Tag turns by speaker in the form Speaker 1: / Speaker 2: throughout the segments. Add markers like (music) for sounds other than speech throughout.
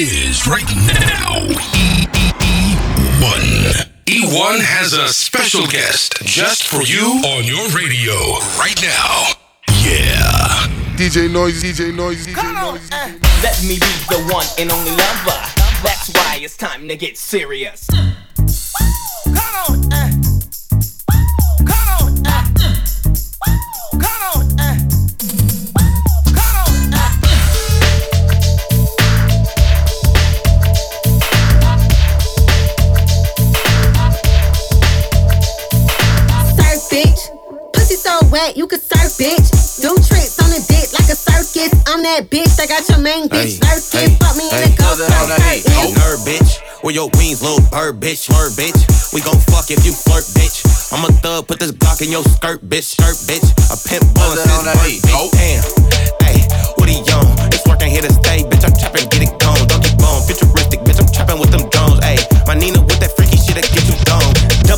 Speaker 1: it is right now. E1. E1 has a special guest just for you on your radio right now. Yeah.
Speaker 2: DJ Noise, DJ Noise, DJ Noise.
Speaker 3: Uh, let me be the one and only lover. That's why it's time to get serious. Come on,
Speaker 4: so wet, you can surf, bitch. Do tricks on the dick like a circus. I'm that bitch that got your main bitch lurking. Fuck me in the ghost
Speaker 5: Oh, nerd, bitch. Where your wings, little bird, bitch, bird, bitch. We gon' fuck if you flirt, bitch. I'm a thug, put this Glock in your skirt, bitch, skirt, bitch. A pimp ballin' since birth, bitch. Damn. Hey, what he on? This work ain't here to stay, bitch. I'm trappin', get it gone. Don't keep on, futuristic, bitch. I'm trappin' with them drones. Ayy, my Nina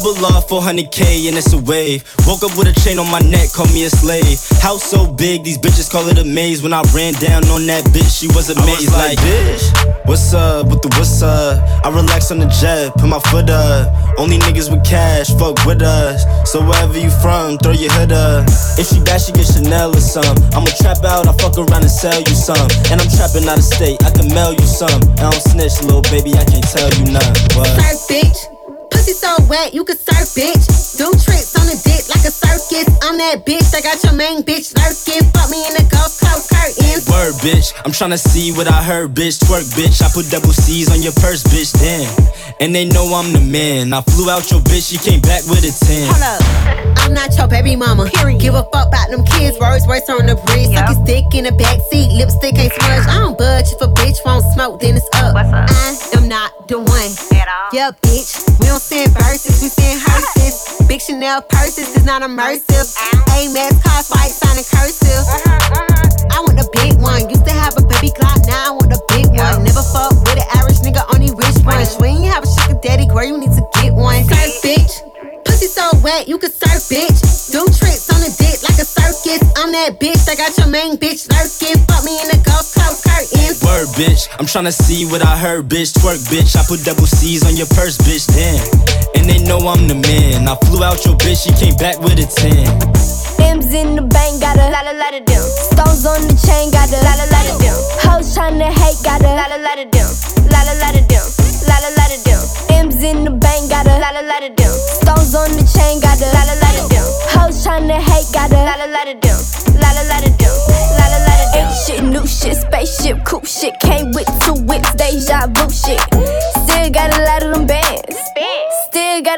Speaker 6: Double off 400k and it's a wave. Woke up with a chain on my neck, call me a slave. House so big, these bitches call it a maze. When I ran down on that bitch, she was amazed. Was like, bitch, what's up with the what's up? I relax on the jet, put my foot up. Only niggas with cash, fuck with us. So wherever you from, throw your hood up. If she bad, she get Chanel or some. I'ma trap out, I fuck around and sell you some. And I'm trapping out of state, I can mail you some. I don't snitch, little baby, I can't tell you nothing. What?
Speaker 4: Surf, bitch. Pussy so wet, you can surf, bitch. Do tricks on the dick like a circus. I'm that bitch that got your main bitch lurking. Fuck me in the Gulf Coast curtains.
Speaker 6: Word, bitch. I'm tryna see what I heard, bitch. Twerk, bitch. I put double C's on your purse, bitch. Damn. And they know I'm the man. I flew out your bitch, she came back with a 10.
Speaker 4: Hold up. I'm not your baby mama. Give a fuck about them kids. Words, words on the bridge. Suck his dick in the backseat. Lipstick ain't smudge. I don't budge. If a bitch won't smoke, then it's up. What's up? I am not the one. At all. Yeah, bitch. We don't send verses, we send hearses. Big Chanel purses is not immersive. Uh-huh. Amex car fight signing cursive. Uh-huh, uh-huh. I want the big one. Used to have a baby Glock, now I want the big one. Never fuck with an average nigga, only rich ones. When you have a sugar daddy, girl, you need to get one. Surf, bitch. Pussy so wet, you can surf, bitch. Do tricks on the dick like a circus. I'm that bitch that got your main bitch lurking. Fuck me in the Gulf Coast curtains.
Speaker 6: Word, bitch. I'm tryna see what I heard, bitch. Twerk, bitch. I put double C's on your purse, bitch. Damn. And they know I'm the man. I flew out your bitch, she came back with a 10.
Speaker 7: M's in the bank, got a la la la da dim. Stones on the chain, got a la la la da dim. Hoes tryna hate, got a la la la da dim. La la la da dim. M's in the bank, got a la la la da dim. Stones on the chain, got a la la la da dim. Hoes tryna hate, got a la la da dim. La la la da dim. La la la da dim. Ain't shit, new shit, spaceship, coupe shit. Came with two whips, deja vu shit. Still got a lot of them bands.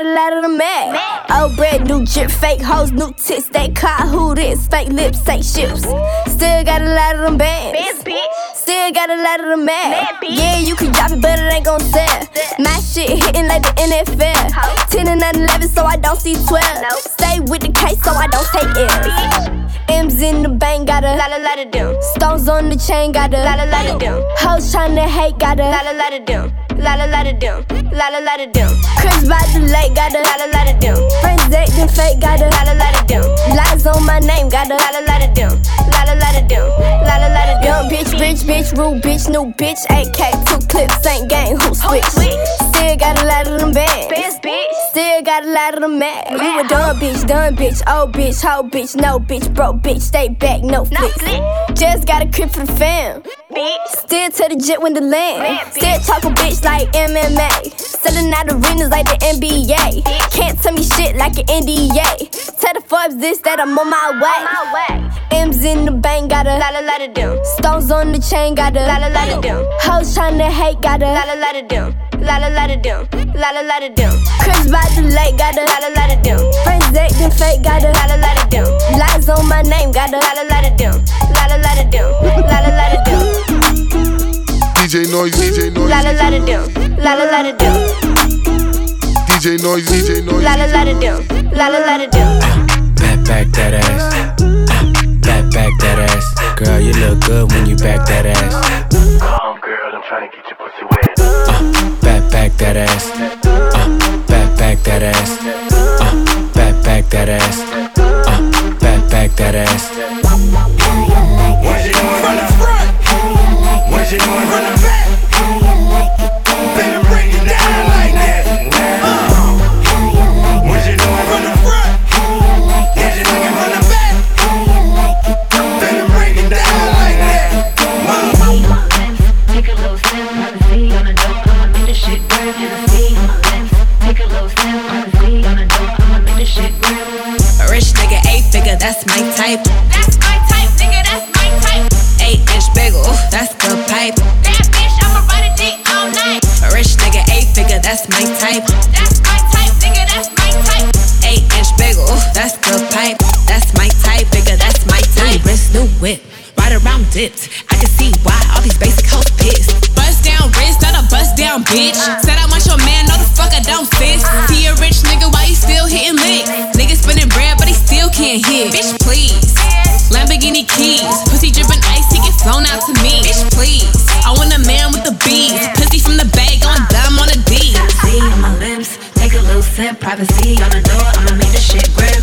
Speaker 7: Got a lot of them mad. Old bread, new drip, fake hoes, new tits. They caught who this? Fake lips, fake ships. Still got a lot of them bands. Still got a lot of them mad. Yeah, you can drop it, but it ain't gon' sell. My shit hitting like the NFL. 10 and 9 11, so I don't see 12. Stay with the case, so I don't take L's. M's in the bank, got a lot, la la da dim. Stones on the chain, got a la la la da dim. Hoes tryna hate, got a lot, la la da dim. La la la da dim. La la la da dim. Chris by the lake, got a la la la da dim. Friends acting fake, got a la la la da dim. Lies on my name, got a la la la da dim. La la la da dim. La la la da dim. Young bitch, bitch, bitch, rude bitch, new bitch. AK, two clips, ain't gang, who switch? Still got a lot of them bands. Still got a lot of them mad. You a dumb bitch, dumb bitch, old bitch, hoe bitch, no bitch, broke bitch, stay back, no flicks. Just got a crib for the fam. Bitch, still to the jet when the land. Still talk a bitch like MMA. Selling out arenas like the NBA. Can't tell me shit like an NDA. Tell the Forbes this that I'm on my way. M's in the bank, got a la la la da dim. Stones on the chain, got a la la la da dim. Hoes tryna hate, got a la la la da dim. La la la da dim. La la la da. Chris by the lake, got a la la la da. Friends acting fake, got a la la la da. Lies on my name, got a la la la da. La la la da dim. La la la da dim.
Speaker 2: DJ Noise, DJ Noise.
Speaker 7: La la la da dim. La la la da.
Speaker 2: DJ Noise, DJ Noise.
Speaker 7: La la la da dim. La la la da dim.
Speaker 8: Back, back that ass. Back, back that ass. Girl, you look good when you back that ass.
Speaker 9: Come, girl, I'm trying to get your pussy wet.
Speaker 8: Uh, back, back that ass. Uh, back, back that ass. Uh, back, back that ass. Uh, back, back that ass.
Speaker 9: What you doing from the front? What you doing from the back?
Speaker 10: Privacy on the door, I'ma make the shit grip.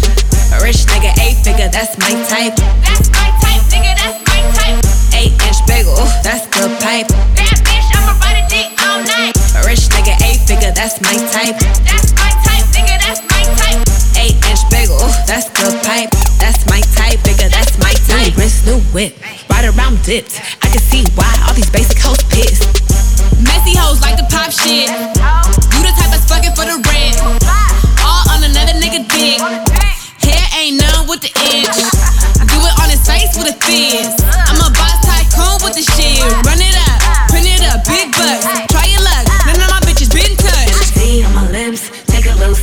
Speaker 11: A rich nigga, eight figure, that's my type. That's my type, nigga, that's my type. Eight inch bagel, that's the pipe. Bad bitch, I'ma ride a dick all night. A rich nigga, eight figure, that's my type. That's my type, nigga, that's my type. Eight inch bagel, that's the pipe. That's my type, nigga, that's my type. New wrist, new whip, ride around dipped.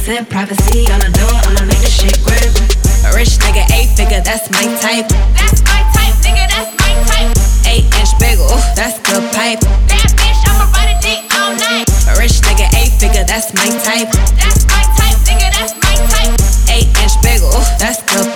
Speaker 10: 100% privacy on the door, I'ma make this shit grip.
Speaker 11: Rich nigga, eight figure, that's my type. That's my type, nigga, that's my type. Eight inch bagel, that's good pipe. Bad bitch, I'ma ride a dick all night. Rich nigga, eight figure, that's my type. That's my type, nigga, that's my type. Eight inch bagel, that's
Speaker 12: good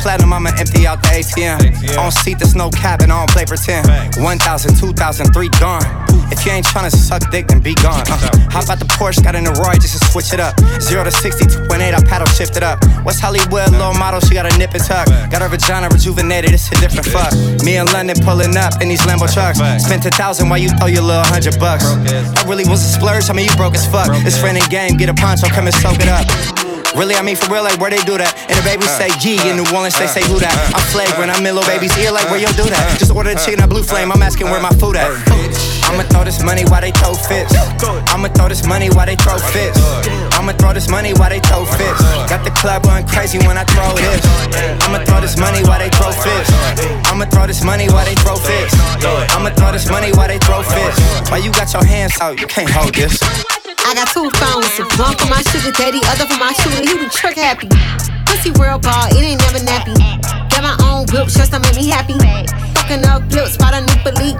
Speaker 12: platinum, I'ma empty out the ATM. On seat, there's no cap and I don't play pretend. 1,000, 2,000, 3 gone. If you ain't tryna suck dick, then be gone. Uh, hop out the Porsche, got in the Roy just to switch it up. 0 to 60, 2.8, I paddle shift it up. West Hollywood, low model, she got a nip and tuck. Got her vagina rejuvenated, it's a different fuck. Me and London pulling up in these Lambo trucks. Spent a thousand while you throw your little hundred bucks. That really was a splurge, I mean, you broke as fuck. It's friend and game, get a poncho, come and soak it up. Really, I mean for real, like where they do that. And the babies say G in New Orleans, they say who that. Uh, I'm flagrant, uh, I'm in little baby's ear, like where yo do that. Uh, Just order the chicken at Blue Flame, I'm asking where my food at. I'ma throw this money while they throw fits. I'ma throw this money while they throw fits. I'ma throw this money while they throw fits. Got the club going crazy when I throw this. I'ma throw this money while they throw fits. I'ma throw this money while they throw fits. I'ma throw this money while they throw fits. While you got your hands out, you can't hold this.
Speaker 4: I got two phones, one for my sugar daddy, other for my shooter. He be trick happy. Pussy real ball, it ain't never nappy. Got my own whip, shirts that make me happy. Fucking up flips, spot a new belief.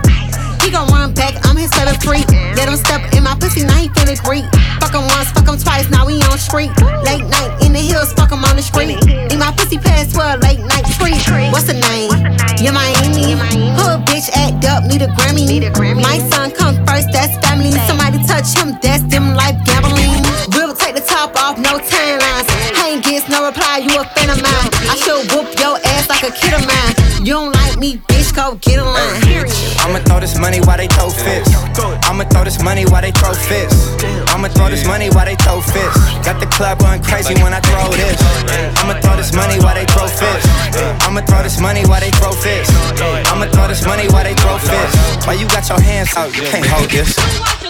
Speaker 4: He gon' run back, I'm his favorite freak. Let him step in my pussy, now he feeling great. Fuck him once, fuck him twice, now we on street. Late night in the hills, fuck him on the street. Need my pussy past 12, late night treat. What's the name? Yeah, Miami. Hood bitch act up, need a Grammy. My son come first, that's family. Somebody touch him, that's no timelines. I Ain't gets no reply, you a fan of mine. I should whoop your ass like a kid of mine. You don't like me, bitch, go get a line.
Speaker 12: I'ma throw this money while they throw fits. I'ma throw this money while they throw fits. I'ma throw this money while they throw fits. Got the club going crazy when I throw this. I'ma throw this money while they throw fits. I'ma throw this money while they throw fits. I'ma throw this money while they throw fits. While you got your hands out, you can't hold this.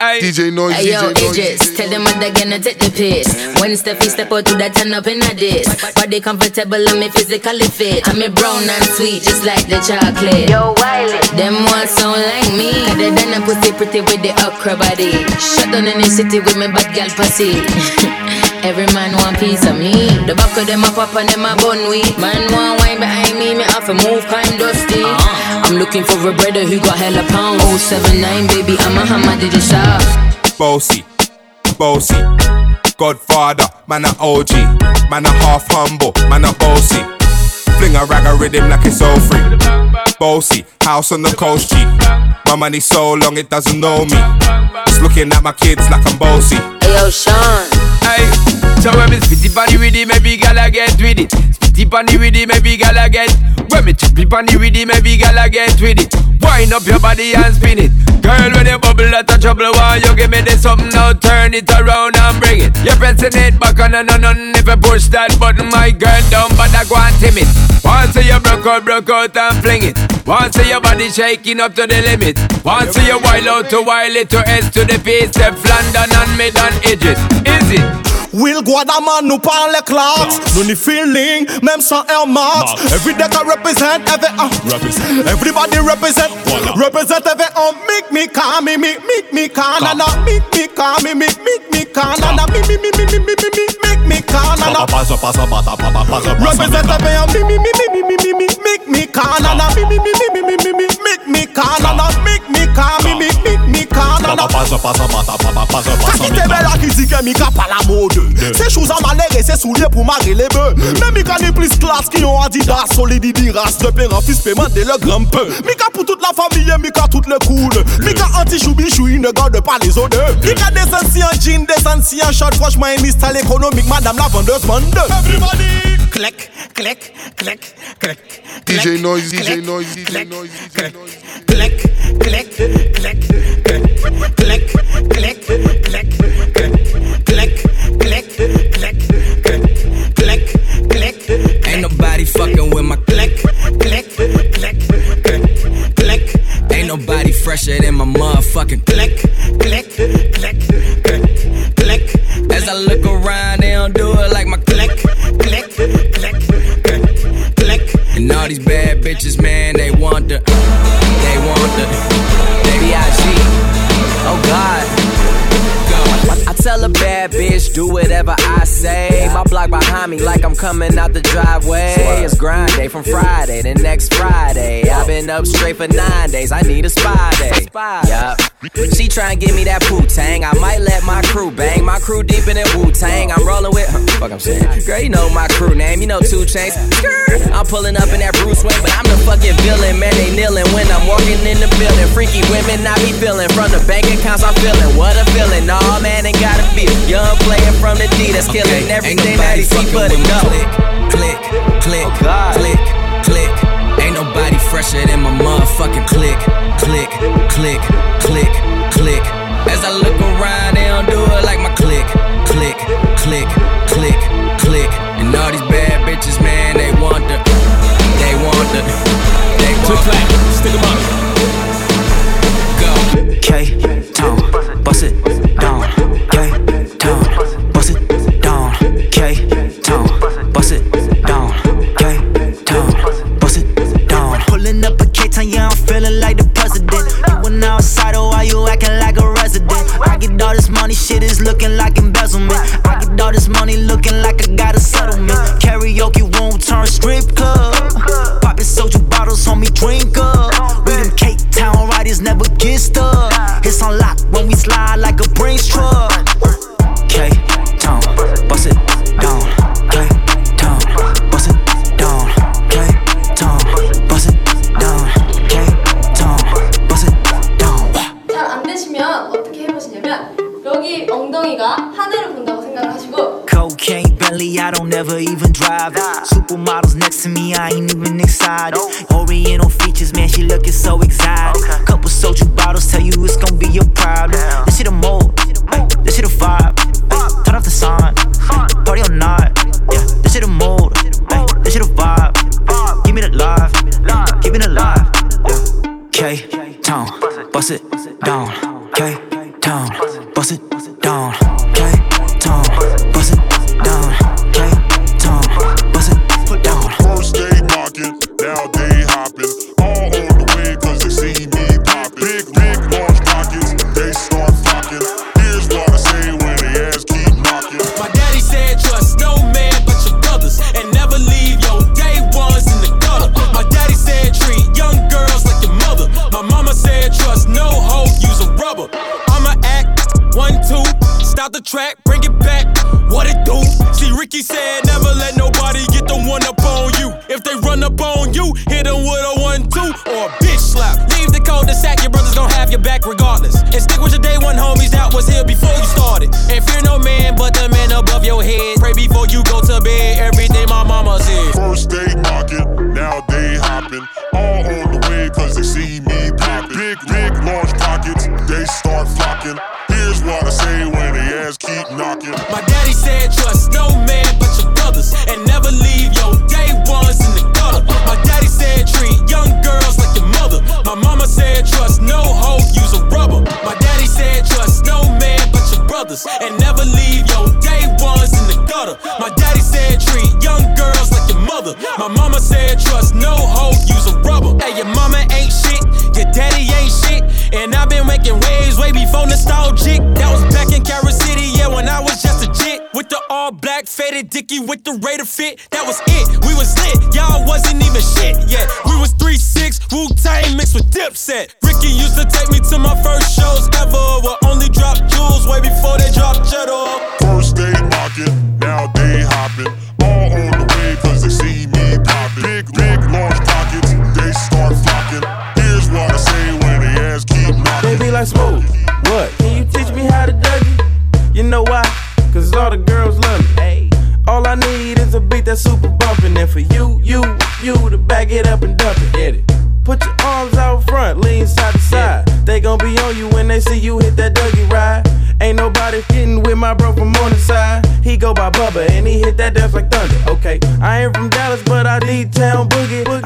Speaker 2: DJ Noise,
Speaker 13: Hey yo,
Speaker 2: DJ Noise.
Speaker 13: Idris, tell them what they gonna take the piss. When Steffi step out to that turn up in a diss. Body comfortable and me physically fit. I'm a brown and sweet, just like the chocolate. Yo, Wiley, them ones sound like me. They done a pussy pretty with the okra body. Shut down in the city with me bad gal pussy. (laughs) Every man want piece of me. The back of them a pop and them a bun weed. Man want wine behind me, me have to move kind dusty. Uh-huh. I'm looking for a brother who got hella pounds. 079 baby, I'm a hammer, did you shop?
Speaker 14: Bossy, bossy. Godfather, man a OG. Man a half humble, man a bossy. Fling a rag a rhythm like it's all free. Bossy, house on the coast G. My money so long it doesn't know me. It's looking at my kids like I'm bossy.
Speaker 13: Hey yo, Sean.
Speaker 15: Hey, so when me spitty panny with it, maybe gala get with it. Spitty panny with it, maybe gala get. When me chippy panny with it, maybe gala get with it. Wind up your body and spin it. Girl, when you bubble out of trouble, why you give me this something now? Turn it around and bring it. You're pressing it back on and on and if you push that button, my girl but I go and timid. Once you broke out, broke out and fling it. Once your body shaking up to the limit. Once you wild out to wild it to S to the P, step London and mid and edges. Is it?
Speaker 16: Will Guadaman nous parle clocks Nous ni feeling, même sans Air Max Every day I represent, every uh, Everybody represent Represent every uh, Make me calm, me, me, make me calm na, na, Make me calm, me, me, make me calm na, na, Me, me, me, me, me, me, me, me, make me calm na, na Represent every uh, Me, me, me, me, me, me, me, me, make me calm na, na, Me, me, me, me, me, me, me, me, make me calm na, na, Make me calm, me, me, make me calm na, na Kakite bela ki di ke mi ka pa la mode Se chouz an malere, se soulier pou mare le be Men mi ka ni plis klas ki yon adidas Solidi di ras, de de le grampe Mi ka pou toute la famille, mi ka tout le cool Mi ka anti choubi chou, ne garde pas les odeurs. Mi ka desen si an jean, desen si an short Franchement, une économique, madame la vendeuse bande Everybody. Click, click, click, click
Speaker 2: DJ Noise, DJ Noise, DJ Noise,
Speaker 16: click, click, click, click,
Speaker 15: nobody fucking with my
Speaker 16: click, click, click, click, click.
Speaker 15: Ain't nobody fresher than my motherfucking
Speaker 16: click, click, click, click, click.
Speaker 15: As I look around, they don't do it like my
Speaker 16: click, click, click, click, click.
Speaker 15: And all these bad bitches, man, they want the, they want the, tell a bad bitch, do whatever I say. My block behind me, like I'm coming out the driveway. It's grind day from Friday to next Friday. I've been up straight for nine days, I need a spy day. Yup. She try and give me that poo tang. I might let my crew bang. My crew deep in Wu Tang. I'm rolling with, huh, fuck I'm saying. Girl, you know my crew name, you know 2 Chainz. I'm pulling up in that Bruce Wayne, but I'm the fucking villain. Man, they kneeling when I'm walking in the building. Freaky women, I be feeling. From the bank accounts, I'm feeling. What a feeling. Nah, man, ain't gotta feel. Young player from the D that's killing everything that he see but go. Click, click, click, oh, click, click. Ain't nobody fresher than my motherfucking click, click, click, click.
Speaker 17: all
Speaker 18: day.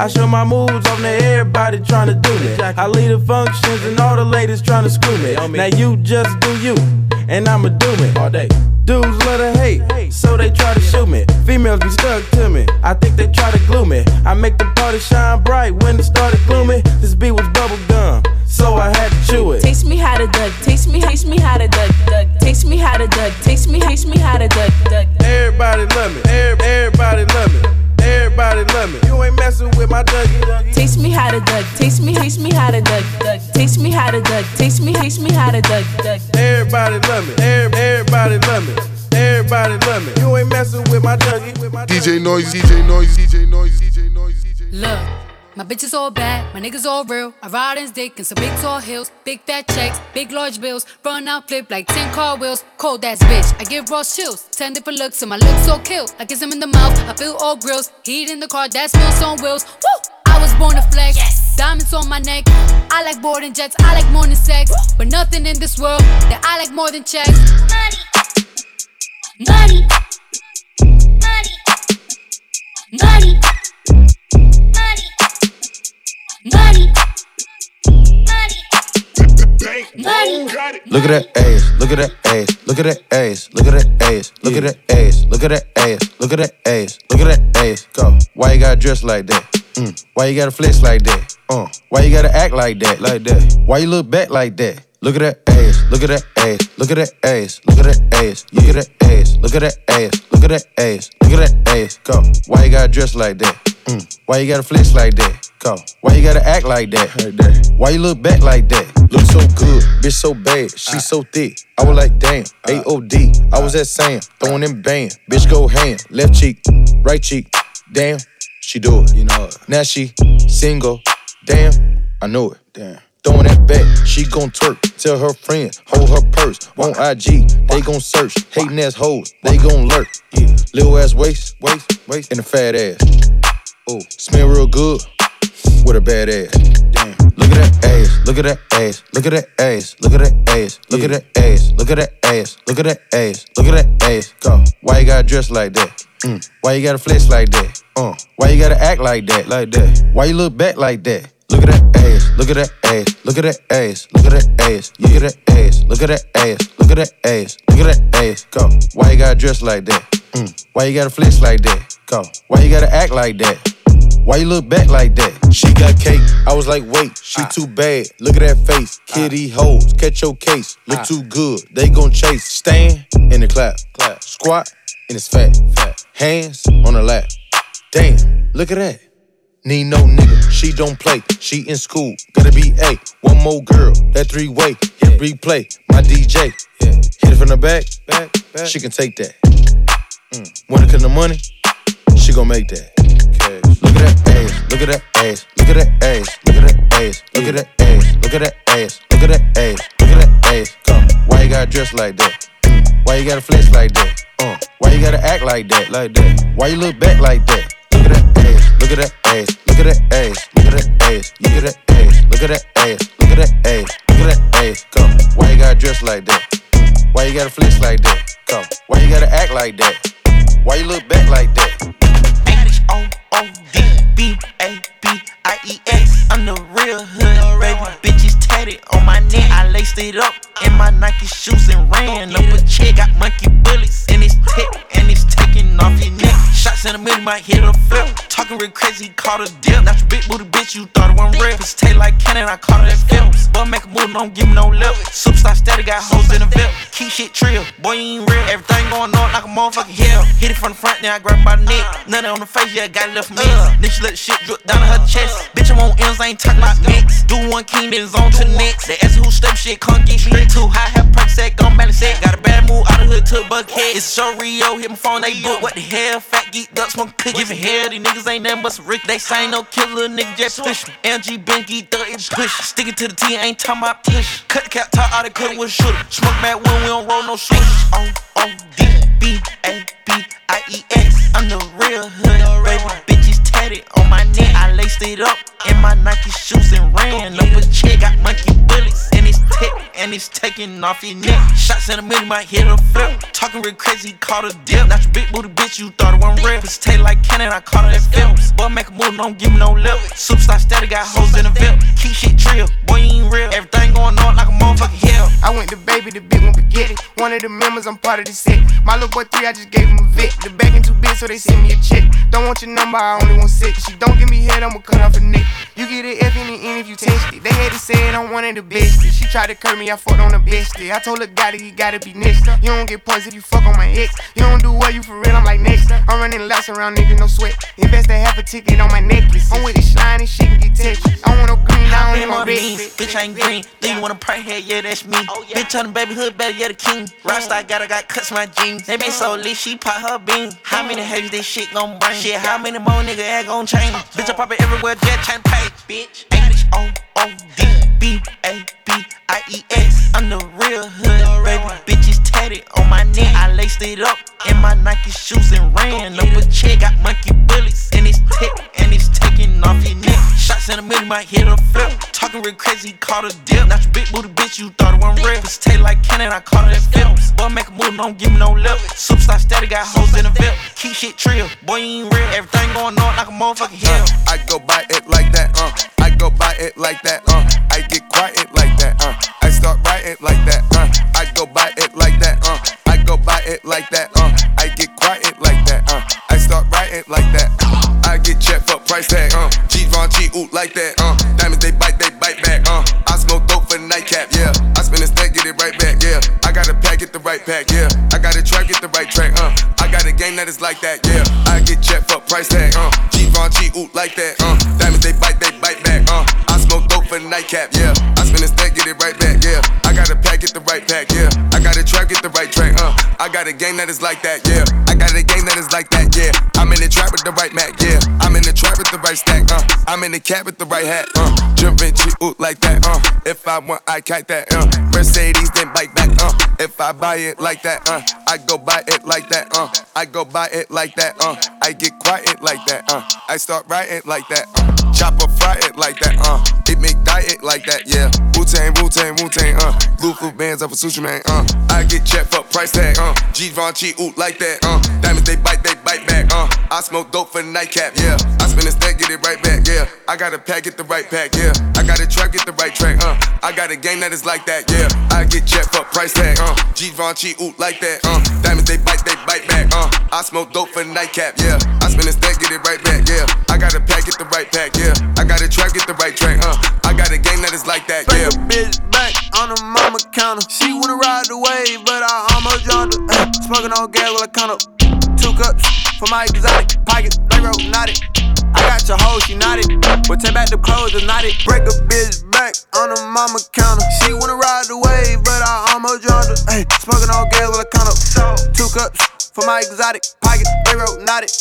Speaker 18: I
Speaker 19: show my moves on there, everybody tryna do me. I lead the functions and all the ladies tryna screw me. Now you just do you, and I'ma do me all day. Dudes love to hate, so they try to shoot me. Females be stuck to me, I think they try to glue me. I make the party shine bright when it started gloomy. This beat was bubble gum, so I had Dougie. With my
Speaker 20: DJ Noise, DJ Noise, DJ Noise, DJ Noise,
Speaker 21: Look, my bitches all bad, my niggas all real. I ride in dick in some big tall hills, big fat checks, big large bills. Run out, flip like 10 car wheels. Cold ass bitch, I give raw chills. 10 different looks, and my lips so kill. I kiss him in the mouth, I feel all grills. Heat in the car, that smells on wheels. Woo! I was born to flex. Diamonds on my neck. I like boarding jets, I like more than sex. But nothing in this world that I like more than checks. Money. Money.
Speaker 22: Look at that ass, look at that ass, look at that ass, look at that ass, look at that ass, look at that ass, look at that ass, look at that ass. Go. Why you gotta dress like that? Mm. Why you gotta flex like that? Uh. Why you gotta act like that? Like that. Why you look back like that? Look at that ass, look at that ass, look at that ass, look at that ass, look at that ass, look at that ass, look at that ass, look at that ass. Go. Why you gotta dress like that? Mm. Why you gotta flex like that? Go. Why you gotta act like that? Like that. Why you look back like that? Look so good, bitch so bad, she so thick. I was like, damn, AOD. I was at Sam, throwing them band. Bitch go ham, left cheek, right cheek. Damn, she do it. You know it. Now she single. Damn, I know it. Damn. Throwing that back, she gon' twerk. Tell her friends, hold her purse. On IG, they gon' search. Hating ass hoes, they gon' lurk. Yeah. Little ass waist, waist, waist, and a fat ass. Oh, smell real good with a bad ass. Damn. Look at that ass, look at that ass, look at that ass, look at that ass, look at that ass, look at that ass, look at that ass, look at that ass. Go. Why you gotta dress like that? Mm. Why you gotta flex like that? Uh. Why you gotta act like that? Like that. Why you look back like that? Look at that ass, look at that ass, look at that ass, look at that ass, look at that ass, look at that ass, look at that ass, look at that ass. Go. Why you gotta dress like that? Mm. Why you gotta flex like that? Go. Why you gotta act like that? Why you look back like that? She got cake. I was like, wait, she ah. too bad. Look at that face. Ah. Kitty hoes, catch your case. Look ah. too good, they gon' chase. Stand in the clap. clap. Squat in his fat. fat. Hands on her lap. Damn, look at that. Need no nigga, she don't play. She in school, gotta be A. One more girl, that three way. Hit replay, my DJ. Hit it from the back, back, back. She can take that. Mm. It come to money, she gon' make that. Look at that ass, look at that ass, look at that ass, look at that ass, look at that ass, look at that ass, look at that ass, look at that ass. Come, why you gotta dress like that? Mm. Why you gotta flex like that? Uh, why you gotta act like that, like that? Why you look back like that? Look at that ass, look at that ass, look at that ass, look at that ass, look at that ass, look at that ass, look at that ass, look at that ass. Come, why you gotta dress like that? Mm. Why you gotta flex like that? Come, why you gotta act like that? Why you look back like that?
Speaker 23: O O D B A B I E S. I'm the real hood, baby. Bitches tatted on my neck. I laced it up in my Nike shoes and ran up a check. Got monkey bullets in his tip and it's taking off your neck. Shots in the middle, might hit a. Real crazy, he caught a dip. Not your big booty bitch, you thought it wasn't real. Cause tail like cannon, I caught it at films. But make a move, don't give me no lip. Superstar steady, got hoes in the VIP. Keep shit trill, boy, you ain't real. Everything going on like a motherfucking hell. Hit it from the front, then I grab the neck. Nothing on the face, yeah, got it left. Then she let the shit drip down her chest. Bitch, I'm on M's, I ain't talking about mix. Do one king, then it's on to next. They ask who step shit, can't get straight too high. Have set, gon' balance set. Got a bad move out of hood to a buckhead. It's so Rio, hit my phone, they book. What the hell, fat geek duck, smoke cookie. Giving hell, these niggas ain't nothing but some Rick. They say ain't no killer, nigga just push me. LG Ben geek duck, it's push. Sticking to the T, ain't talking about push. Cut the cap, top out, they cut with a shooter. Smoke back when we don't roll no switch. Oh, o oh, O D B A B I E X. I'm the real hood, baby. Bitches tatted on my neck. I laced it up in my Nike shoes and ran up a check. Got monkey bullets and it's taking off your neck. Shots in the middle, might hit a flip. Talking real crazy, caught a dip. Not your big booty bitch, you thought it wasn't real. Pussy tail like cannon, I caught her at films. Boy, make a move, don't give me no lip. Superstar steady, got hoes in the VIP. Keep shit trill, boy, you ain't real. Everything going on like a motherfucking hell.
Speaker 24: I went to baby, the big one spaghetti. One of the members, I'm part of the set. My little boy three, I just gave him a vet. The bag ain't too big, so they send me a check. Don't want your number, I only want six. She don't give me head, I'ma cut off her neck. You get an F in the end if you test it. They had to say it, I'm one of the best. She tried to curb me, I fucked on the best. I told her, got it, you gotta be next. You don't get points if you fuck on my ex. You don't do well, you for real, I'm like next. I'm running laps around niggas, no sweat. Invest a half a ticket on my necklace. I'm with the shine and shit can get touchy. I don't want no green, I don't need no red.
Speaker 23: Bitch, I ain't green. Then you want a pray head, yeah, that's me. Oh, bitch, on the baby hood, better, yeah, the king. Rockstar got, I got cuts my jeans. They been so mm. lit, she pop her bean. How mm. many haters this shit gon' bring? Shit, how many more nigga act gon' change? Bitch, I pop it everywhere, jet chain pay. Bitch, H O O D B A B I E S. I'm the real hood, baby. Bitches tatted on my neck. I laced it up in my Nike shoes and ran up a check. Got monkey bullets and it's tip and it's taking off your neck. Shots in the middle, might hit a flip. Talking real crazy, caught a dip. Not your big booty bitch, you thought it wasn't real. Pussy tail like cannon, I caught it at films. Boy, make a move, don't give me no lip. Superstar steady, got hoes in the VIP. Keep shit trill, boy, you ain't real. Everything going on like a motherfucking hell.
Speaker 2: I go by it like that, uh. I go by it like that, uh. I get like that, uh. Diamonds they bite, they bite back, uh. I smoke dope for the nightcap, yeah. I spin a stack, get it right back, yeah. I got a pack, get the right pack, yeah. I got a track, get the right track, uh. I got a game that is like that, yeah. I get checked for price tag, uh. G Von G oot like that, uh. Diamonds they bite, they bite back, uh. I smoke dope for the nightcap, yeah. I spin a stack, get it right back, I got a game that is like that, yeah. I got a game that is like that, yeah. I'm in the trap with the right Mac, yeah. I'm in the trap with the right stack, uh. I'm in the cab with the right hat, uh. Jumpin' G oot like that, uh. If I want, I kite that, uh. Mercedes, then bite back, uh. If I buy it like that, uh. I go buy it like that, uh. I go buy it like that, uh. I get quiet like that, uh. I start writing like that, uh. Chopper fry it like that, uh. It make diet like that, yeah. Wu Tang, Wu Tang, Wu Tang, uh. Blue foot bands up a sushi man, uh. I get checked for price tag, uh. G Von G oot like that, uh. Diamonds they bite, they bite back, uh. I smoke dope for the nightcap, yeah. I spend a stack, get it right back, yeah. I got a pack, get the right pack, yeah. I got a track, get the right track, uh. I got a game that is like that, yeah. I get checked for price tag, uh. G Von G oot like that, uh. Diamonds they bite, they bite back, uh. I smoke dope for the nightcap, yeah. I spin a stack, get it right back, yeah. I got a pack, get the right pack, yeah. I got a track, get the right track, uh. I got a game that is like that, yeah.
Speaker 25: bitch back on the mama counter. She wanna ride the wave, but I almost drowned her. Uh, (clears throat) smoking on gas while I count up. Two cups for my exotic pockets, they wrote knotted. I got your hoe, she knotted. But take back the clothes and knotted. Break a bitch back on the mama counter. She wanna ride the wave, but I almost drowned her. Hey, smoking on gas while I count up. Two cups for my exotic pocket. They wrote not it.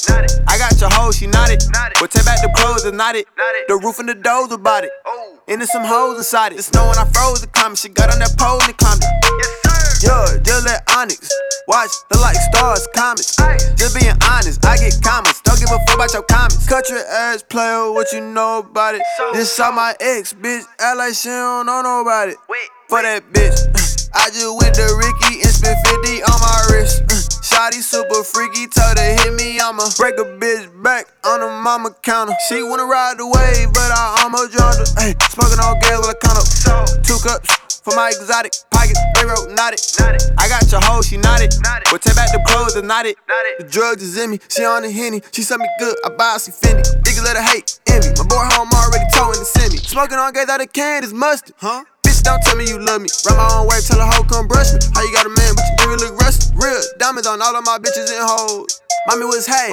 Speaker 25: I got your hoe, she nodded. But take back the clothes and not it. The roof and the doors about it. Oh. And there's some hoes inside it. The snow when I froze the comment. She got on that pole and climbed it. Yeah, just let Onyx watch the like stars, comets. Just being honest, I get comments. Don't give a fuck about your comments. Cut your ass, player, what you know about it? This saw my ex, bitch, act like she don't know nobody. For that bitch, (laughs) I just went to Ricky and spent 50 on my wrist. (laughs) Shotty super freaky, told her hit me, I'ma break a bitch back on the mama counter. She wanna ride the wave, but I almost drowned her. Hey, smoking all gas with a count up. Two cups for my exotic pocket. They wrote not it. I got your hoe, she nodded. But take back the clothes and not it. The drugs is in me, she on the henny. She sent me good, I buy some Fendi. Niggas let her hate, envy. My boy home already towing the semi. Smoking on gas out of can is mustard, huh? Bitch, don't tell me you love me. Run my own way, tell a hoe come brush me. How you got a man, but you really look rusty? Real diamonds on all of my bitches and hoes. Mommy was hey,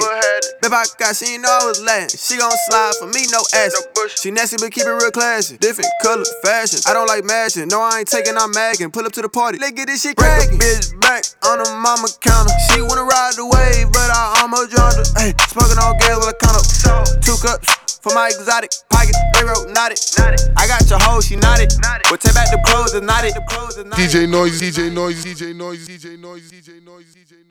Speaker 25: babe I got she ain't know I was laughing. She gon' slide for me, no ass. She nasty but keep it real classy. Different color, fashion. I don't like matching. No, I ain't taking, I'm magging. Pull up to the party, let's get this shit crackin'. Bitch back on the mama counter. She wanna ride the wave, but I almost drowned her. Hey, smoking on gas with a count up. Two cups for my exotic pocket. They wrote not it. I got your hoe, she nodded. But take back the clothes and not it.
Speaker 18: DJ Noise, DJ Noise, DJ Noise, DJ Noise, DJ Noise, DJ Noise.